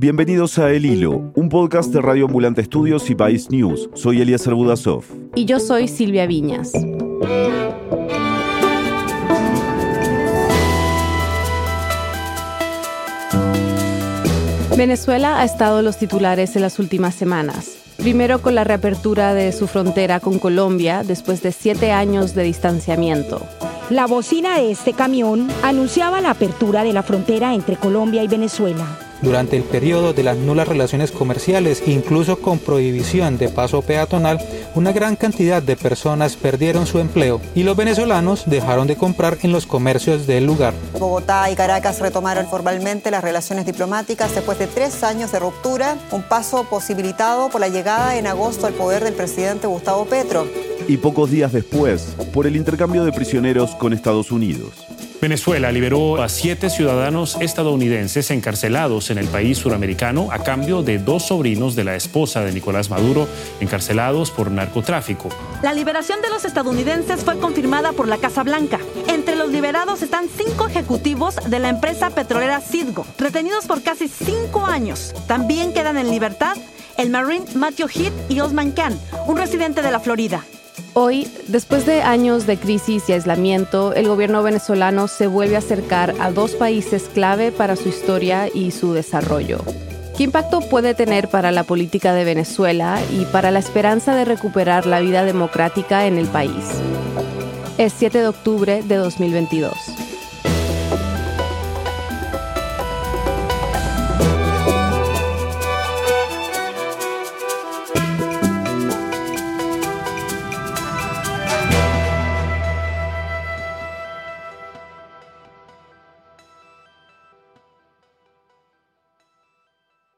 Bienvenidos a El Hilo, un podcast de Radio Ambulante Estudios y País News. Soy Elías Budasov. Y yo soy Silvia Viñas. Venezuela ha estado en los titulares en las últimas semanas. Primero con la reapertura de su frontera con Colombia después de siete años de distanciamiento. La bocina de este camión anunciaba la apertura de la frontera entre Colombia y Venezuela durante el periodo de las nulas relaciones comerciales, incluso con prohibición de paso peatonal, una gran cantidad de personas perdieron su empleo y los venezolanos dejaron de comprar en los comercios del lugar. Bogotá y Caracas retomaron formalmente las relaciones diplomáticas después de tres años de ruptura, un paso posibilitado por la llegada en agosto al poder del presidente Gustavo Petro. Y pocos días después, por el intercambio de prisioneros con Estados Unidos. Venezuela liberó a siete ciudadanos estadounidenses encarcelados en el país suramericano a cambio de dos sobrinos de la esposa de Nicolás Maduro encarcelados por narcotráfico. La liberación de los estadounidenses fue confirmada por la Casa Blanca. Entre los liberados están cinco ejecutivos de la empresa petrolera Citgo, retenidos por casi cinco años. También quedan en libertad el Marine Matthew Heath y Osman Khan, un residente de la Florida. Hoy, después de años de crisis y aislamiento, el gobierno venezolano se vuelve a acercar a dos países clave para su historia y su desarrollo. ¿Qué impacto puede tener para la política de Venezuela y para la esperanza de recuperar la vida democrática en el país? Es 7 de octubre de 2022.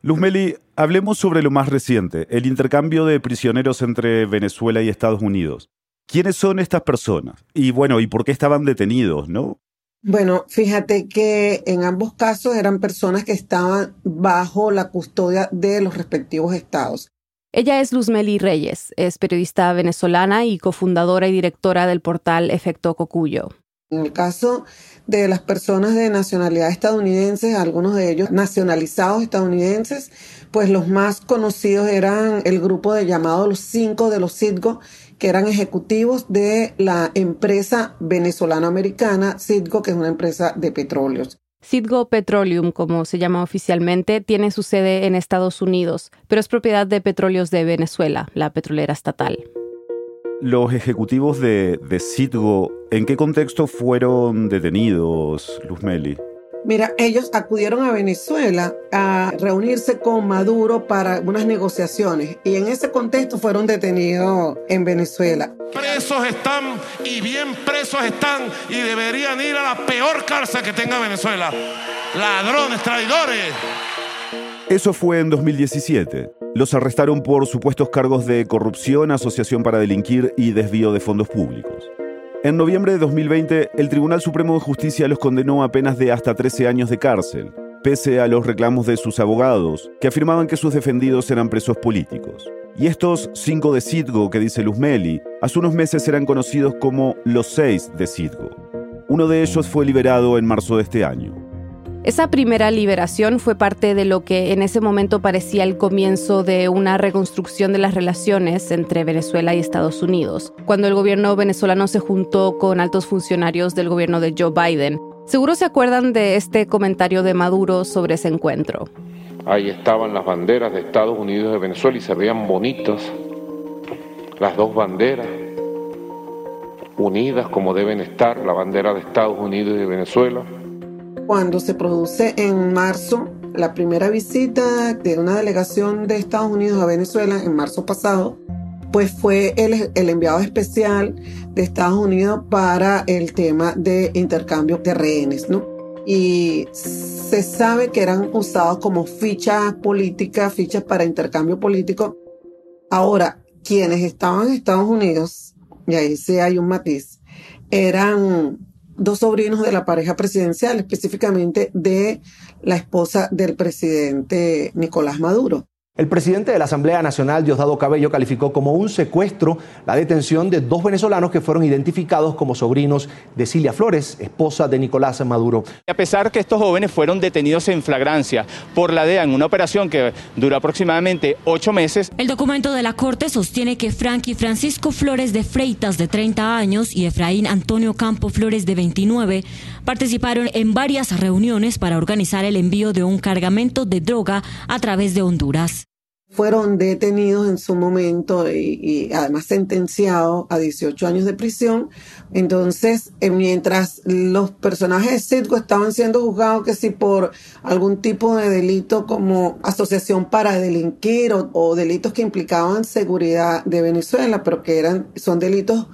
Luzmeli, hablemos sobre lo más reciente, el intercambio de prisioneros entre Venezuela y Estados Unidos. ¿Quiénes son estas personas? Y bueno, ¿y por qué estaban detenidos, no? Bueno, fíjate que en ambos casos eran personas que estaban bajo la custodia de los respectivos estados. Ella es Luzmeli Reyes, es periodista venezolana y cofundadora y directora del portal Efecto Cocuyo. En el caso de las personas de nacionalidad estadounidense, algunos de ellos nacionalizados estadounidenses, pues los más conocidos eran el grupo de llamado los cinco de los Citgo, que eran ejecutivos de la empresa venezolano-americana Citgo, que es una empresa de petróleos. Citgo Petroleum, como se llama oficialmente, tiene su sede en Estados Unidos, pero es propiedad de Petróleos de Venezuela, la petrolera estatal los ejecutivos de, de Citgo, ¿en qué contexto fueron detenidos, Luzmeli? Mira, ellos acudieron a Venezuela a reunirse con Maduro para unas negociaciones y en ese contexto fueron detenidos en Venezuela. Presos están y bien presos están y deberían ir a la peor cárcel que tenga Venezuela. Ladrones, traidores. Eso fue en 2017. Los arrestaron por supuestos cargos de corrupción, asociación para delinquir y desvío de fondos públicos. En noviembre de 2020, el Tribunal Supremo de Justicia los condenó a penas de hasta 13 años de cárcel, pese a los reclamos de sus abogados, que afirmaban que sus defendidos eran presos políticos. Y estos cinco de Citgo que dice Luzmeli, hace unos meses eran conocidos como los seis de Citgo. Uno de ellos fue liberado en marzo de este año. Esa primera liberación fue parte de lo que en ese momento parecía el comienzo de una reconstrucción de las relaciones entre Venezuela y Estados Unidos, cuando el gobierno venezolano se juntó con altos funcionarios del gobierno de Joe Biden. Seguro se acuerdan de este comentario de Maduro sobre ese encuentro. Ahí estaban las banderas de Estados Unidos y de Venezuela y se veían bonitas las dos banderas unidas como deben estar, la bandera de Estados Unidos y de Venezuela cuando se produce en marzo la primera visita de una delegación de Estados Unidos a Venezuela en marzo pasado, pues fue el, enviado especial de Estados Unidos para el tema de intercambio de rehenes, ¿no? Y se sabe que eran usados como fichas políticas, fichas para intercambio político. Ahora, quienes estaban en Estados Unidos, y ahí sí hay un matiz, eran dos sobrinos de la pareja presidencial, específicamente de la esposa del presidente Nicolás Maduro. El presidente de la Asamblea Nacional, Diosdado Cabello, calificó como un secuestro la detención de dos venezolanos que fueron identificados como sobrinos de Cilia Flores, esposa de Nicolás Maduro. A pesar que estos jóvenes fueron detenidos en flagrancia por la DEA en una operación que duró aproximadamente ocho meses. El documento de la Corte sostiene que Frankie Francisco Flores de Freitas, de 30 años, y Efraín Antonio Campo Flores, de 29, participaron en varias reuniones para organizar el envío de un cargamento de droga a través de Honduras fueron detenidos en su momento y, además sentenciados a 18 años de prisión. Entonces, eh, mientras los personajes de Citgo estaban siendo juzgados que si por algún tipo de delito como asociación para delinquir o, delitos que implicaban seguridad de Venezuela, pero que eran son delitos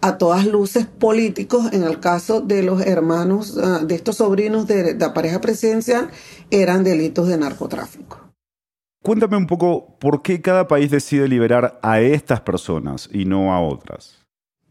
a todas luces políticos, en el caso de los hermanos, ah, de estos sobrinos de la pareja presidencial, eran delitos de narcotráfico. Cuéntame un poco por qué cada país decide liberar a estas personas y no a otras.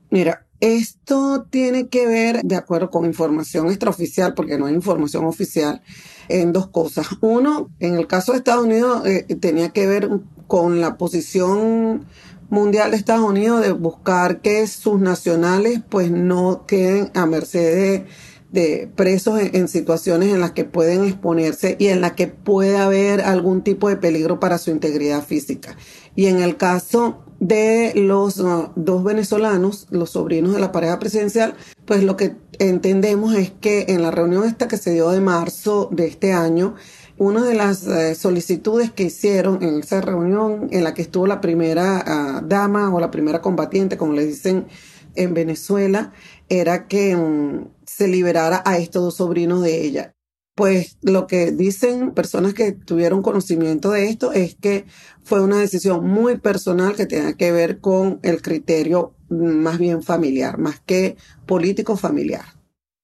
Mira, esto tiene que ver, de acuerdo con información extraoficial, porque no hay información oficial, en dos cosas. Uno, en el caso de Estados Unidos, eh, tenía que ver con la posición mundial de Estados Unidos de buscar que sus nacionales pues no queden a merced de de presos en, situaciones en las que pueden exponerse y en las que puede haber algún tipo de peligro para su integridad física. Y en el caso de los uh, dos venezolanos, los sobrinos de la pareja presidencial, pues lo que entendemos es que en la reunión esta que se dio de marzo de este año, una de las eh, solicitudes que hicieron en esa reunión en la que estuvo la primera uh, dama o la primera combatiente, como le dicen en Venezuela, era que mm, se liberara a estos dos sobrinos de ella. Pues lo que dicen personas que tuvieron conocimiento de esto es que fue una decisión muy personal que tenía que ver con el criterio más bien familiar, más que político familiar.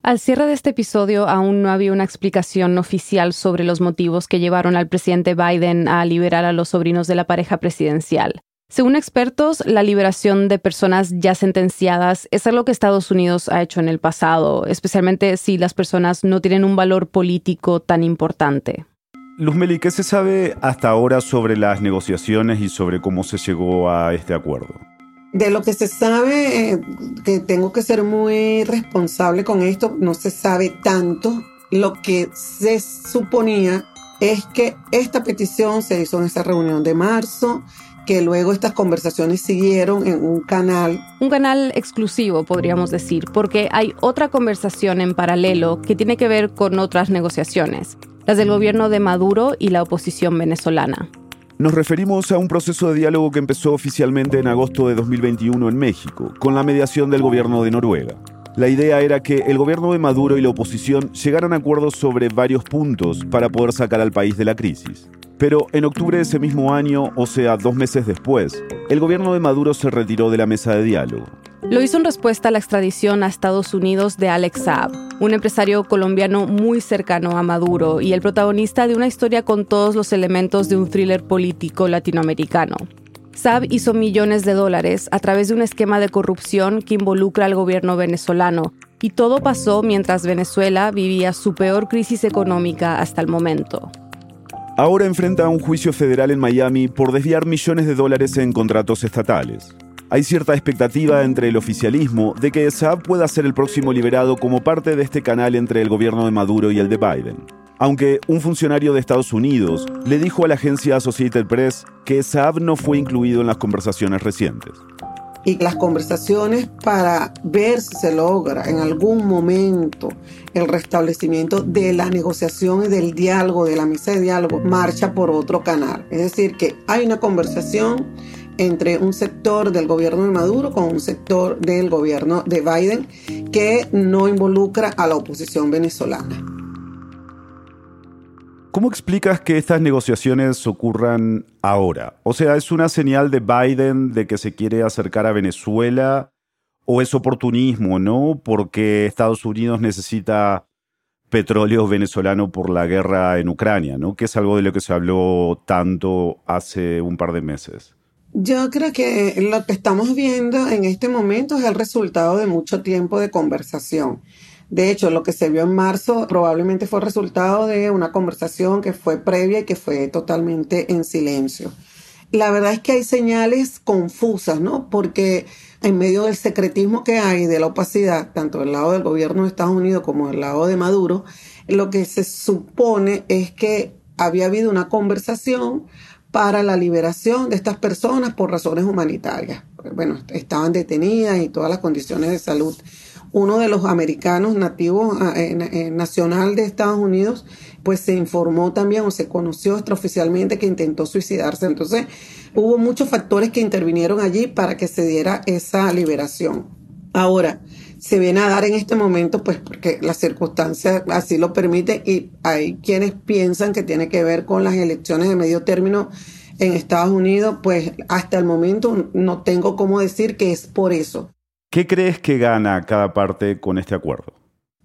Al cierre de este episodio aún no había una explicación oficial sobre los motivos que llevaron al presidente Biden a liberar a los sobrinos de la pareja presidencial. Según expertos, la liberación de personas ya sentenciadas es algo que Estados Unidos ha hecho en el pasado, especialmente si las personas no tienen un valor político tan importante. Luzmeli, ¿qué se sabe hasta ahora sobre las negociaciones y sobre cómo se llegó a este acuerdo? De lo que se sabe, eh, que tengo que ser muy responsable con esto, no se sabe tanto. Lo que se suponía es que esta petición se hizo en esa reunión de marzo que luego estas conversaciones siguieron en un canal. Un canal exclusivo, podríamos decir, porque hay otra conversación en paralelo que tiene que ver con otras negociaciones, las del gobierno de Maduro y la oposición venezolana. Nos referimos a un proceso de diálogo que empezó oficialmente en agosto de 2021 en México, con la mediación del gobierno de Noruega. La idea era que el gobierno de Maduro y la oposición llegaran a acuerdos sobre varios puntos para poder sacar al país de la crisis. Pero en octubre de ese mismo año, o sea, dos meses después, el gobierno de Maduro se retiró de la mesa de diálogo. Lo hizo en respuesta a la extradición a Estados Unidos de Alex Saab, un empresario colombiano muy cercano a Maduro y el protagonista de una historia con todos los elementos de un thriller político latinoamericano. Saab hizo millones de dólares a través de un esquema de corrupción que involucra al gobierno venezolano, y todo pasó mientras Venezuela vivía su peor crisis económica hasta el momento. Ahora enfrenta un juicio federal en Miami por desviar millones de dólares en contratos estatales. Hay cierta expectativa entre el oficialismo de que Saab pueda ser el próximo liberado como parte de este canal entre el gobierno de Maduro y el de Biden. Aunque un funcionario de Estados Unidos le dijo a la agencia Associated Press que Saab no fue incluido en las conversaciones recientes y las conversaciones para ver si se logra en algún momento el restablecimiento de la negociación y del diálogo, de la mesa de diálogo, marcha por otro canal. Es decir, que hay una conversación entre un sector del gobierno de Maduro con un sector del gobierno de Biden que no involucra a la oposición venezolana. ¿Cómo explicas que estas negociaciones ocurran ahora? O sea, ¿es una señal de Biden de que se quiere acercar a Venezuela? ¿O es oportunismo, no? Porque Estados Unidos necesita petróleo venezolano por la guerra en Ucrania, ¿no? Que es algo de lo que se habló tanto hace un par de meses. Yo creo que lo que estamos viendo en este momento es el resultado de mucho tiempo de conversación De hecho, lo que se vio en marzo probablemente fue resultado de una conversación que fue previa y que fue totalmente en silencio. La verdad es que hay señales confusas, ¿no? Porque en medio del secretismo que hay, de la opacidad, tanto del lado del gobierno de Estados Unidos como del lado de Maduro, lo que se supone es que había habido una conversación para la liberación de estas personas por razones humanitarias. Bueno, estaban detenidas y todas las condiciones de salud. Uno de los americanos nativos ah, eh, eh, nacional de Estados Unidos, pues se informó también o se conoció extraoficialmente que intentó suicidarse. Entonces, hubo muchos factores que intervinieron allí para que se diera esa liberación. Ahora, se viene a dar en este momento, pues porque las circunstancias así lo permiten y hay quienes piensan que tiene que ver con las elecciones de medio término en Estados Unidos, pues hasta el momento no tengo cómo decir que es por eso. ¿Qué crees que gana cada parte con este acuerdo?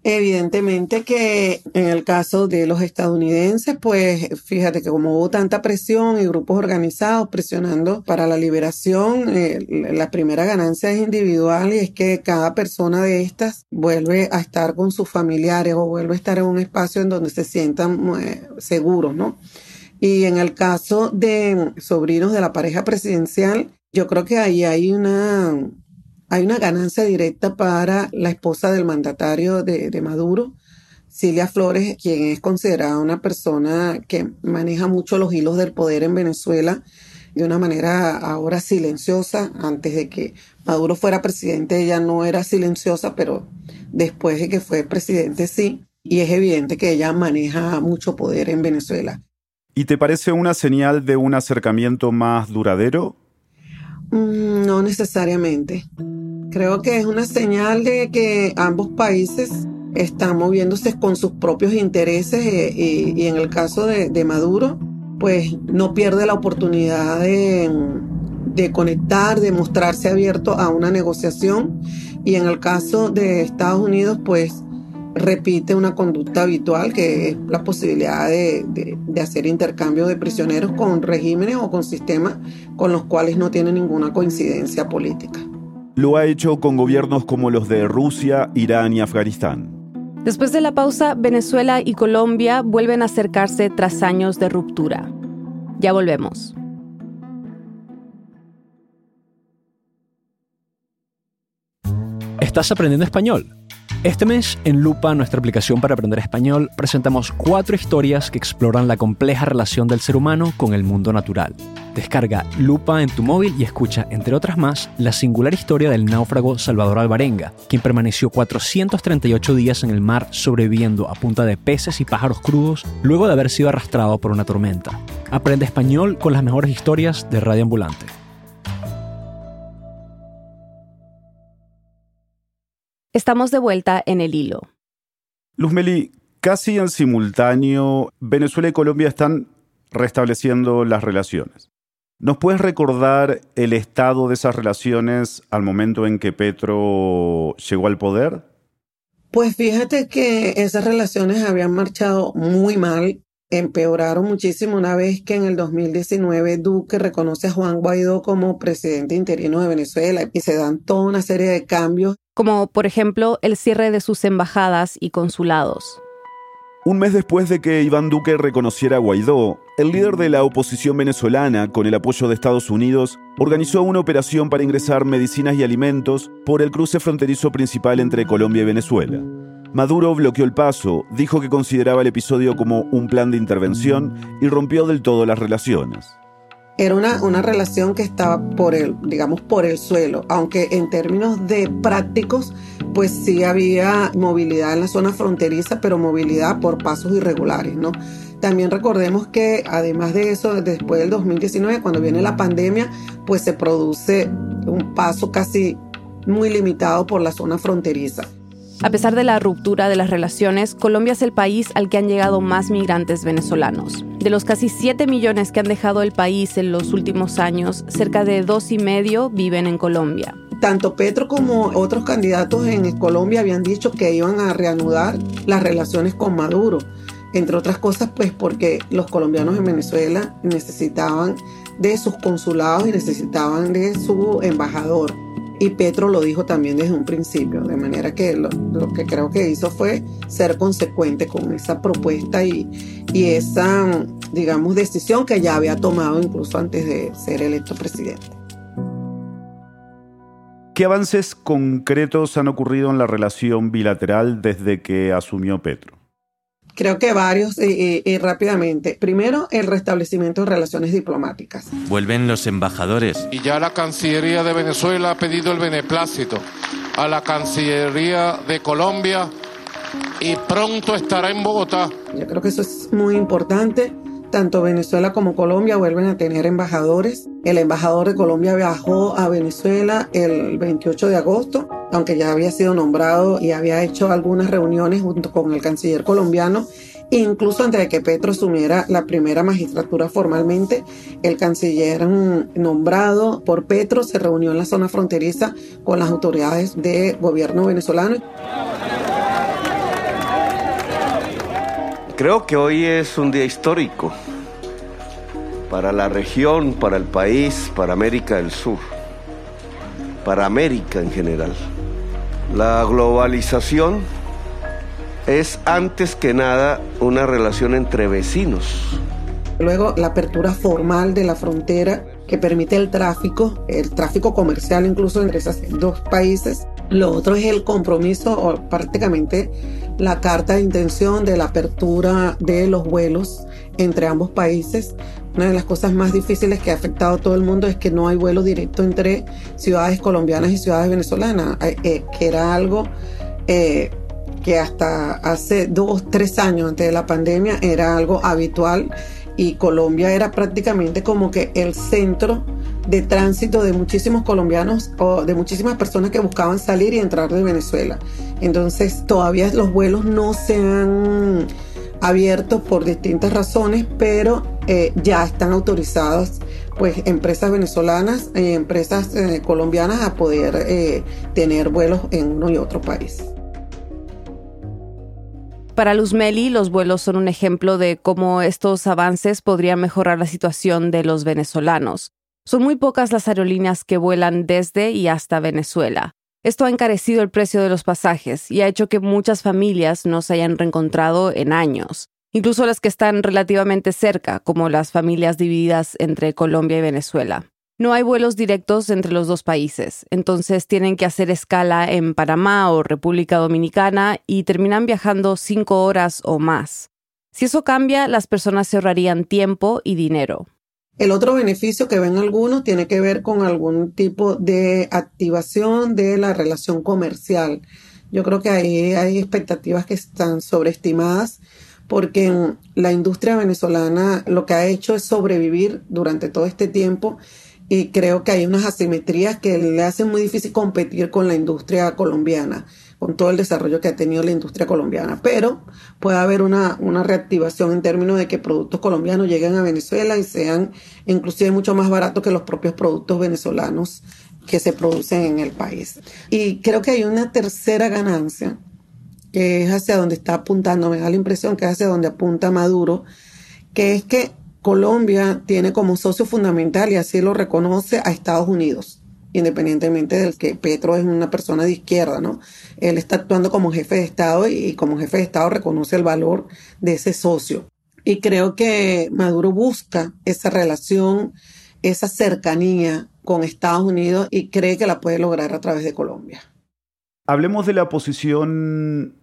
Evidentemente que en el caso de los estadounidenses, pues fíjate que como hubo tanta presión y grupos organizados presionando para la liberación, eh, la primera ganancia es individual y es que cada persona de estas vuelve a estar con sus familiares o vuelve a estar en un espacio en donde se sientan eh, seguros, ¿no? Y en el caso de sobrinos de la pareja presidencial, yo creo que ahí hay una hay una ganancia directa para la esposa del mandatario de, Maduro, Cilia Flores, quien es considerada una persona que maneja mucho los hilos del poder en Venezuela de una manera ahora silenciosa. Antes de que Maduro fuera presidente, ella no era silenciosa, pero después de que fue presidente sí. Y es evidente que ella maneja mucho poder en Venezuela. ¿Y te parece una señal de un acercamiento más duradero? Mm, no necesariamente. Creo que es una señal de que ambos países están moviéndose con sus propios intereses eh, y, en el caso de, Maduro, pues no pierde la oportunidad de, conectar, de mostrarse abierto a una negociación y en el caso de Estados Unidos, pues repite una conducta habitual que es la posibilidad de, de, hacer intercambio de prisioneros con regímenes o con sistemas con los cuales no tiene ninguna coincidencia política. Lo ha hecho con gobiernos como los de Rusia, Irán y Afganistán. Después de la pausa, Venezuela y Colombia vuelven a acercarse tras años de ruptura. Ya volvemos. ¿Estás aprendiendo español? Este mes, en Lupa, nuestra aplicación para aprender español, presentamos cuatro historias que exploran la compleja relación del ser humano con el mundo natural. Descarga Lupa en tu móvil y escucha, entre otras más, la singular historia del náufrago Salvador Alvarenga, quien permaneció 438 días en el mar sobreviviendo a punta de peces y pájaros crudos luego de haber sido arrastrado por una tormenta. Aprende español con las mejores historias de Radio Ambulante. Estamos de vuelta en el hilo. Luzmeli, casi en simultáneo, Venezuela y Colombia están restableciendo las relaciones. ¿Nos puedes recordar el estado de esas relaciones al momento en que Petro llegó al poder? Pues fíjate que esas relaciones habían marchado muy mal, empeoraron muchísimo una vez que en el 2019 Duque reconoce a Juan Guaidó como presidente interino de Venezuela y se dan toda una serie de cambios como por ejemplo el cierre de sus embajadas y consulados. Un mes después de que Iván Duque reconociera a Guaidó, el líder de la oposición venezolana, con el apoyo de Estados Unidos, organizó una operación para ingresar medicinas y alimentos por el cruce fronterizo principal entre Colombia y Venezuela. Maduro bloqueó el paso, dijo que consideraba el episodio como un plan de intervención y rompió del todo las relaciones. Era una, una relación que estaba por el, digamos, por el suelo, aunque en términos de prácticos, pues sí había movilidad en la zona fronteriza, pero movilidad por pasos irregulares, ¿no? También recordemos que además de eso, después del 2019, cuando viene la pandemia, pues se produce un paso casi muy limitado por la zona fronteriza. A pesar de la ruptura de las relaciones, Colombia es el país al que han llegado más migrantes venezolanos. De los casi 7 millones que han dejado el país en los últimos años, cerca de dos y medio viven en Colombia. Tanto Petro como otros candidatos en Colombia habían dicho que iban a reanudar las relaciones con Maduro. Entre otras cosas, pues porque los colombianos en Venezuela necesitaban de sus consulados y necesitaban de su embajador. Y Petro lo dijo también desde un principio, de manera que lo, que creo que hizo fue ser consecuente con esa propuesta y, y esa, digamos, decisión que ya había tomado incluso antes de ser electo presidente. ¿Qué avances concretos han ocurrido en la relación bilateral desde que asumió Petro? Creo que varios y, rápidamente. Primero, el restablecimiento de relaciones diplomáticas. Vuelven los embajadores. Y ya la Cancillería de Venezuela ha pedido el beneplácito a la Cancillería de Colombia y pronto estará en Bogotá. Yo creo que eso es muy importante. Tanto Venezuela como Colombia vuelven a tener embajadores. El embajador de Colombia viajó a Venezuela el 28 de agosto, aunque ya había sido nombrado y había hecho algunas reuniones junto con el canciller colombiano. Incluso antes de que Petro asumiera la primera magistratura formalmente, el canciller mm, nombrado por Petro se reunió en la zona fronteriza con las autoridades de gobierno venezolano. Creo que hoy es un día histórico para la región, para el país, para América del Sur, para América en general. La globalización es antes que nada una relación entre vecinos. Luego la apertura formal de la frontera que permite el tráfico, el tráfico comercial incluso entre esos dos países. Lo otro es el compromiso o prácticamente la carta de intención de la apertura de los vuelos entre ambos países. Una de las cosas más difíciles que ha afectado a todo el mundo es que no hay vuelo directo entre ciudades colombianas y ciudades venezolanas, eh, eh, que era algo eh, que hasta hace dos, tres años antes de la pandemia era algo habitual y Colombia era prácticamente como que el centro de tránsito de muchísimos colombianos o de muchísimas personas que buscaban salir y entrar de Venezuela. Entonces todavía los vuelos no se han abierto por distintas razones, pero eh, ya están autorizadas pues empresas venezolanas y empresas eh, colombianas a poder eh, tener vuelos en uno y otro país. Para Luzmeli, los vuelos son un ejemplo de cómo estos avances podrían mejorar la situación de los venezolanos. Son muy pocas las aerolíneas que vuelan desde y hasta Venezuela. Esto ha encarecido el precio de los pasajes y ha hecho que muchas familias no se hayan reencontrado en años, incluso las que están relativamente cerca, como las familias divididas entre Colombia y Venezuela. No hay vuelos directos entre los dos países, entonces tienen que hacer escala en Panamá o República Dominicana y terminan viajando cinco horas o más. Si eso cambia, las personas se ahorrarían tiempo y dinero. El otro beneficio que ven algunos tiene que ver con algún tipo de activación de la relación comercial. Yo creo que ahí hay expectativas que están sobreestimadas porque la industria venezolana lo que ha hecho es sobrevivir durante todo este tiempo y creo que hay unas asimetrías que le hacen muy difícil competir con la industria colombiana con todo el desarrollo que ha tenido la industria colombiana, pero puede haber una, una reactivación en términos de que productos colombianos lleguen a Venezuela y sean inclusive mucho más baratos que los propios productos venezolanos que se producen en el país. Y creo que hay una tercera ganancia, que es hacia donde está apuntando, me da la impresión que es hacia donde apunta Maduro, que es que Colombia tiene como socio fundamental, y así lo reconoce, a Estados Unidos independientemente del que Petro es una persona de izquierda, ¿no? Él está actuando como jefe de Estado y, como jefe de Estado reconoce el valor de ese socio. Y creo que Maduro busca esa relación, esa cercanía con Estados Unidos y cree que la puede lograr a través de Colombia. Hablemos de la posición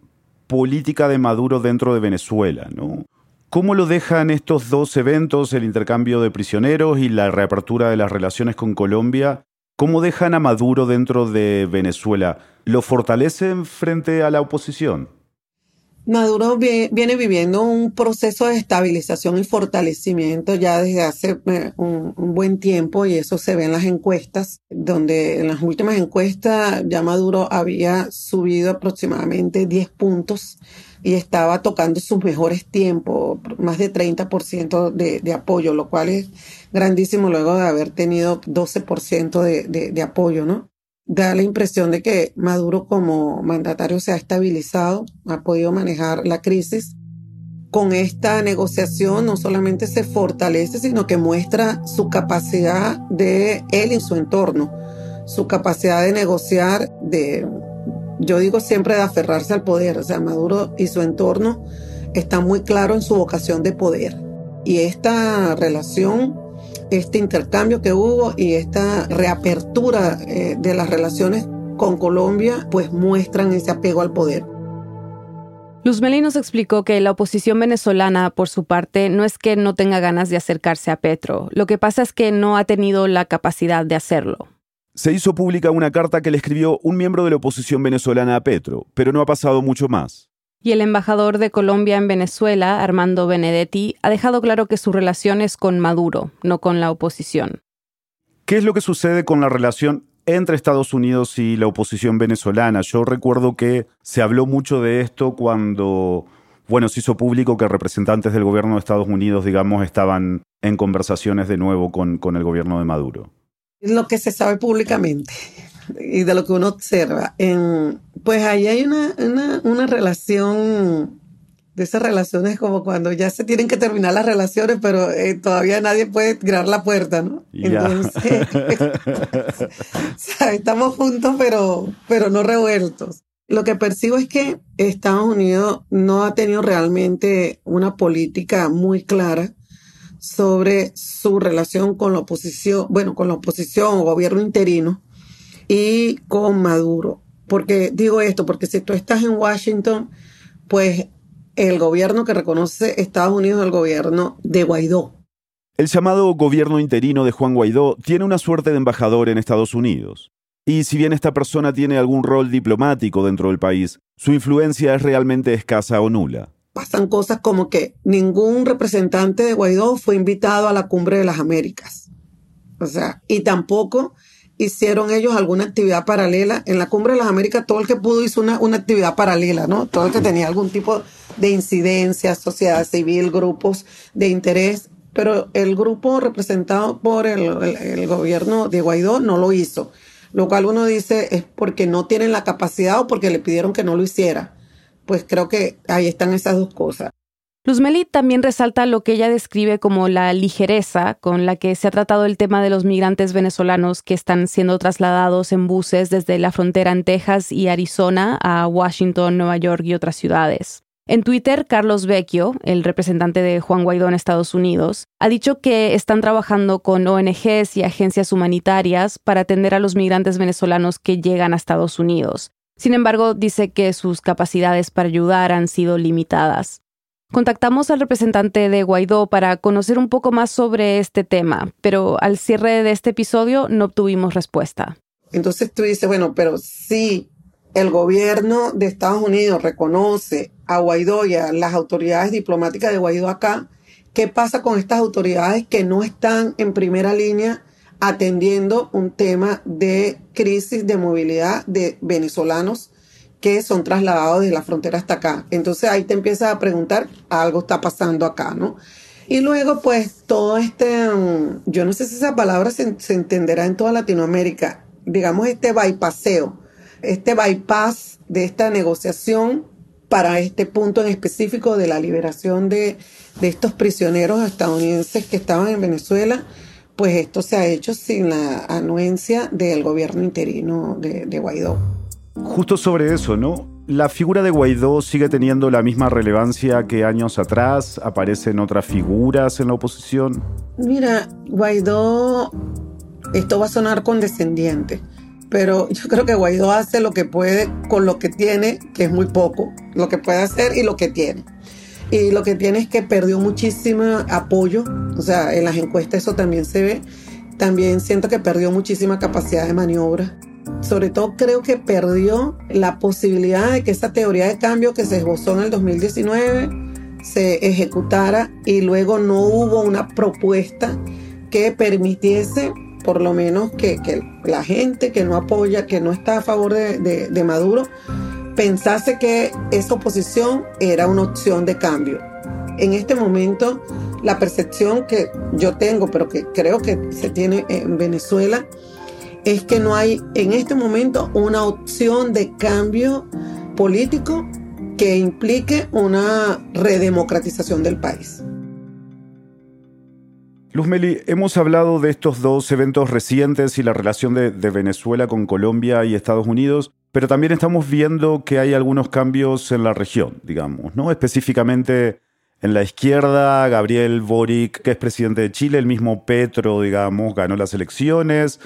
política de Maduro dentro de Venezuela, ¿no? ¿Cómo lo dejan estos dos eventos, el intercambio de prisioneros y la reapertura de las relaciones con Colombia, ¿Cómo dejan a Maduro dentro de Venezuela? ¿Lo fortalecen frente a la oposición? Maduro viene viviendo un proceso de estabilización y fortalecimiento ya desde hace eh, un, buen tiempo y eso se ve en las encuestas, donde en las últimas encuestas ya Maduro había subido aproximadamente 10 puntos y estaba tocando sus mejores tiempos, más de 30% de, de apoyo, lo cual es grandísimo luego de haber tenido 12% de, de, de apoyo, ¿no? Da la impresión de que Maduro como mandatario se ha estabilizado, ha podido manejar la crisis. Con esta negociación no solamente se fortalece, sino que muestra su capacidad de él y su entorno su capacidad de negociar, de, yo digo siempre de aferrarse al poder. O sea, Maduro y su entorno están muy claros en su vocación de poder. Y esta relación, este intercambio que hubo y esta reapertura eh, de las relaciones con Colombia, pues muestran ese apego al poder. Luz Meli nos explicó que la oposición venezolana, por su parte, no es que no tenga ganas de acercarse a Petro, lo que pasa es que no ha tenido la capacidad de hacerlo. Se hizo pública una carta que le escribió un miembro de la oposición venezolana a Petro, pero no ha pasado mucho más. Y el embajador de Colombia en Venezuela, Armando Benedetti, ha dejado claro que su relación es con Maduro, no con la oposición. ¿Qué es lo que sucede con la relación entre Estados Unidos y la oposición venezolana. Yo recuerdo que se habló mucho de esto cuando, bueno, se hizo público que representantes del gobierno de Estados Unidos, digamos, estaban en conversaciones de nuevo con, con el gobierno de Maduro. Lo que se sabe públicamente y de lo que uno observa, en, pues ahí hay una, una, una relación de esas relaciones como cuando ya se tienen que terminar las relaciones, pero eh, todavía nadie puede tirar la puerta, ¿no? Entonces, estamos juntos, pero, pero no revueltos. Lo que percibo es que Estados Unidos no ha tenido realmente una política muy clara sobre su relación con la oposición, bueno, con la oposición o gobierno interino y con Maduro. Porque digo esto, porque si tú estás en Washington, pues el gobierno que reconoce Estados Unidos el gobierno de Guaidó. El llamado gobierno interino de Juan Guaidó tiene una suerte de embajador en Estados Unidos. Y si bien esta persona tiene algún rol diplomático dentro del país, su influencia es realmente escasa o nula. Pasan cosas como que ningún representante de Guaidó fue invitado a la cumbre de las Américas. O sea, y tampoco hicieron ellos alguna actividad paralela. En la cumbre de las Américas todo el que pudo hizo una, una actividad paralela, ¿no? Todo el que tenía algún tipo de incidencia, sociedad civil, grupos de interés, pero el grupo representado por el, gobierno de Guaidó no lo hizo, lo cual uno dice es porque no tienen la capacidad o porque le pidieron que no lo hiciera. Pues creo que ahí están esas dos cosas. Luz Meli también resalta lo que ella describe como la ligereza con la que se ha tratado el tema de los migrantes venezolanos que están siendo trasladados en buses desde la frontera en Texas y Arizona a Washington, Nueva York y otras ciudades. En Twitter, Carlos Vecchio, el representante de Juan Guaidó en Estados Unidos, ha dicho que están trabajando con ONGs y agencias humanitarias para atender a los migrantes venezolanos que llegan a Estados Unidos. Sin embargo, dice que sus capacidades para ayudar han sido limitadas. Contactamos al representante de Guaidó para conocer un poco más sobre este tema, pero al cierre de este episodio no obtuvimos respuesta. Entonces tú dices, bueno, pero sí, el gobierno de Estados Unidos reconoce a Guaidó y a las autoridades diplomáticas de Guaidó acá, ¿qué pasa con estas autoridades que no están en primera línea atendiendo un tema de crisis de movilidad de venezolanos que son trasladados de la frontera hasta acá? Entonces ahí te empiezas a preguntar, algo está pasando acá, ¿no? Y luego, pues, todo este, mm, yo no sé si esa palabra se, entenderá en toda Latinoamérica, digamos, este bypaseo este bypass de esta negociación para este punto en específico de la liberación de, estos prisioneros estadounidenses que estaban en Venezuela, pues esto se ha hecho sin la anuencia del gobierno interino de, de Guaidó. Justo sobre eso, ¿no? ¿La figura de Guaidó sigue teniendo la misma relevancia que años atrás? ¿Aparecen otras figuras en la oposición? Mira, Guaidó, esto va a sonar condescendiente, pero yo creo que Guaidó hace lo que puede con lo que tiene, que es muy poco, lo que puede hacer y lo que tiene. Y lo que tiene es que perdió muchísimo apoyo, o sea, en las encuestas eso también se ve. También siento que perdió muchísima capacidad de maniobra. Sobre todo creo que perdió la posibilidad de que esa teoría de cambio que se esbozó en el 2019 se ejecutara y luego no hubo una propuesta que permitiese por lo menos que, la gente que no apoya, que no está a favor de, Maduro, pensase que esa oposición era una opción de cambio. En este momento, la percepción que yo tengo, pero que creo que se tiene en Venezuela, es que no hay en este momento una opción de cambio político que implique una redemocratización del país. Luz Meli, hemos hablado de estos dos eventos recientes y la relación de, de, Venezuela con Colombia y Estados Unidos, pero también estamos viendo que hay algunos cambios en la región, digamos, ¿no? Específicamente en la izquierda, Gabriel Boric, que es presidente de Chile, el mismo Petro, digamos, ganó las elecciones.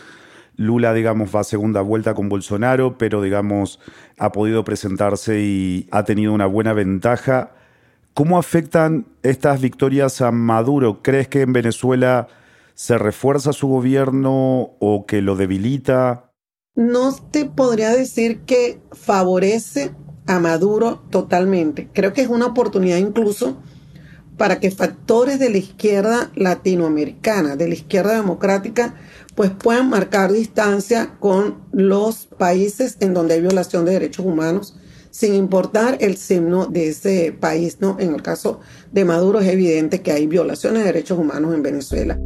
Lula, digamos, va a segunda vuelta con Bolsonaro, pero, digamos, ha podido presentarse y ha tenido una buena ventaja. ¿Cómo afectan estas victorias a Maduro? ¿Crees que en Venezuela se refuerza su gobierno o que lo debilita? No te podría decir que favorece a Maduro totalmente. Creo que es una oportunidad incluso para que factores de la izquierda latinoamericana, de la izquierda democrática, pues puedan marcar distancia con los países en donde hay violación de derechos humanos, sin importar el signo de ese país, ¿no? En el caso de Maduro es evidente que hay violaciones de derechos humanos en Venezuela.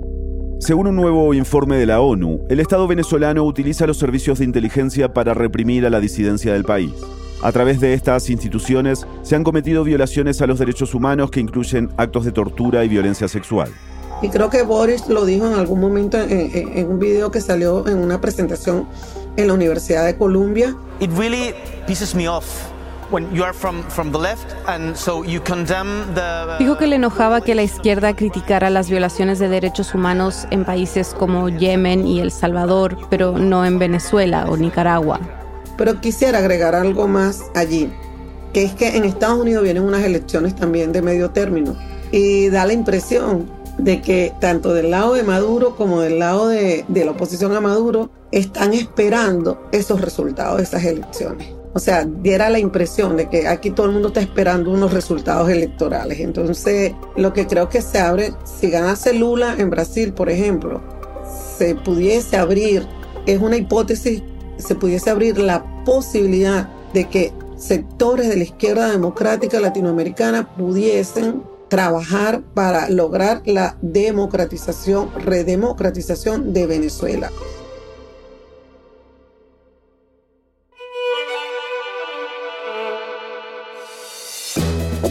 Según un nuevo informe de la ONU, el Estado venezolano utiliza los servicios de inteligencia para reprimir a la disidencia del país. A través de estas instituciones se han cometido violaciones a los derechos humanos que incluyen actos de tortura y violencia sexual. Y creo que Boris lo dijo en algún momento en, un video que salió en una presentación en la Universidad de Columbia. It really pisses me off. Dijo que le enojaba que la izquierda criticara las violaciones de derechos humanos en países como Yemen y El Salvador, pero no en Venezuela o Nicaragua. Pero quisiera agregar algo más allí, que es que en Estados Unidos vienen unas elecciones también de medio término y da la impresión de que tanto del lado de Maduro como del lado de, la oposición a Maduro están esperando esos resultados de esas elecciones. O sea, diera la impresión de que aquí todo el mundo está esperando unos resultados electorales. Entonces, lo que creo que se abre, si ganase Lula en Brasil, por ejemplo, se pudiese abrir, es una hipótesis se pudiese abrir la posibilidad de que sectores de la izquierda democrática latinoamericana pudiesen trabajar para lograr la democratización, redemocratización de Venezuela.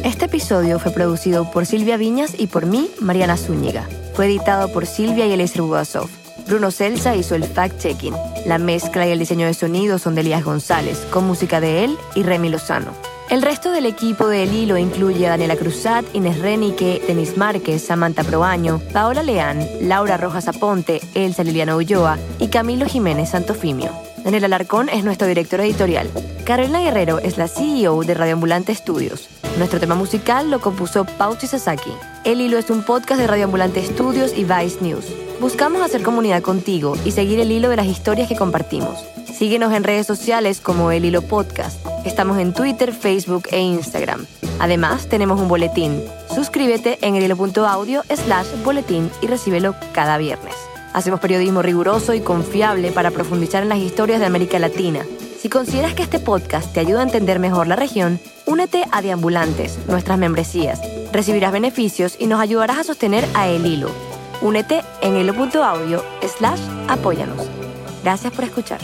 Este episodio fue producido por Silvia Viñas y por mí, Mariana Zúñiga. Fue editado por Silvia y Eliezer Budasov. Bruno Celsa hizo el fact-checking. La mezcla y el diseño de sonido son de Elías González, con música de él y Remy Lozano. El resto del equipo de El Hilo incluye a Daniela Cruzat, Inés Renique, Denis Márquez, Samantha Proaño, Paola Leán, Laura Rojas Aponte, Elsa Liliana Ulloa y Camilo Jiménez Santofimio. Daniel Alarcón es nuestro director editorial. Carolina Guerrero es la CEO de Radioambulante Estudios. Nuestro tema musical lo compuso Pauchi Sasaki. El Hilo es un podcast de Radioambulante Estudios y Vice News. Buscamos hacer comunidad contigo y seguir el hilo de las historias que compartimos. Síguenos en redes sociales como El Hilo Podcast. Estamos en Twitter, Facebook e Instagram. Además, tenemos un boletín. Suscríbete en elhilo.audio slash boletín y recíbelo cada viernes. Hacemos periodismo riguroso y confiable para profundizar en las historias de América Latina. Si consideras que este podcast te ayuda a entender mejor la región, únete a Deambulantes, nuestras membresías. Recibirás beneficios y nos ayudarás a sostener a El Hilo Únete en el.audio slash apóyanos. Gracias por escuchar.